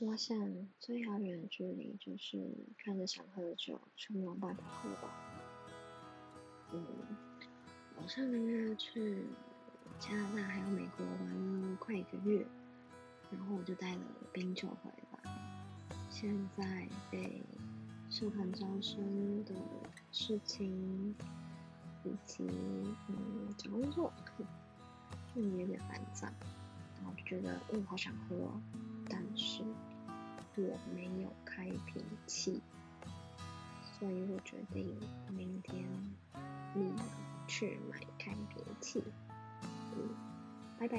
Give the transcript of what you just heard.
我想最遥远的距离就是看着想喝的酒却没有办法喝吧。嗯，我上个月去加拿大还有美国玩了快一个月，然后我就带了冰酒回来。现在被社团招生的事情以及嗯找工作，就有点烦躁，然后就觉得嗯好想喝哦，我没有开瓶器，所以我决定明天立马去买开瓶器。嗯，拜拜。